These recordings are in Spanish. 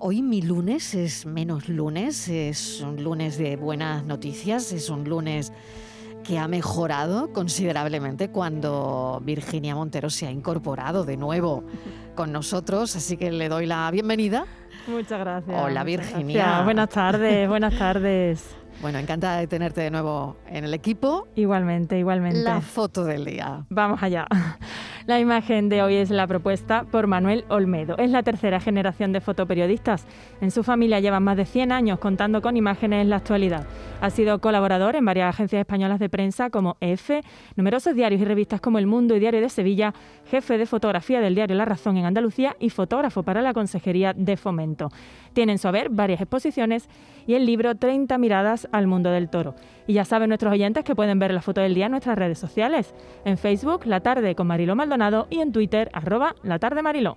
Hoy mi lunes es menos lunes, es un lunes de buenas noticias, es un lunes que ha mejorado considerablemente cuando Virginia Montero se ha incorporado de nuevo con nosotros, así que le doy la bienvenida. Muchas gracias. Hola Virginia. Buenas tardes, buenas tardes. Bueno, encantada de tenerte de nuevo en el equipo. Igualmente, igualmente. La foto del día. Vamos allá. La imagen de hoy es la propuesta por Manuel Olmedo. Es la tercera generación de fotoperiodistas. En su familia llevan más de 100 años contando con imágenes en la actualidad. Ha sido colaborador en varias agencias españolas de prensa como EFE, numerosos diarios y revistas como El Mundo y Diario de Sevilla, jefe de fotografía del diario La Razón en Andalucía y fotógrafo para la Consejería de Fomento. Tiene en su haber varias exposiciones y el libro 30 miradas al mundo del toro. Y ya saben nuestros oyentes que pueden ver la foto del día en nuestras redes sociales. En Facebook, La Tarde con Mariló Maldonado y en Twitter, arroba La Tarde Mariló.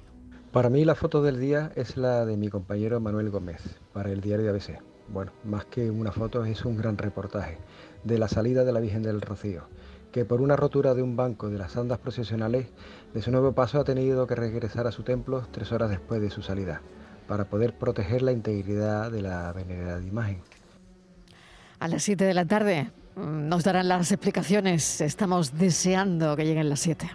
Para mí la foto del día es la de mi compañero Manuel Gómez, para el diario de ABC. Bueno, más que una foto es un gran reportaje de la salida de la Virgen del Rocío, que por una rotura de un banco de las andas procesionales de su nuevo paso ha tenido que regresar a su templo tres horas después de su salida, para poder proteger la integridad de la venerada imagen. A las 7 de la tarde mm, nos darán las explicaciones. Estamos deseando que lleguen las 7.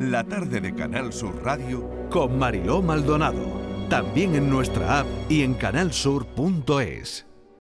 La tarde de Canal Sur Radio con Mariló Maldonado. También en nuestra app y en canalsur.es.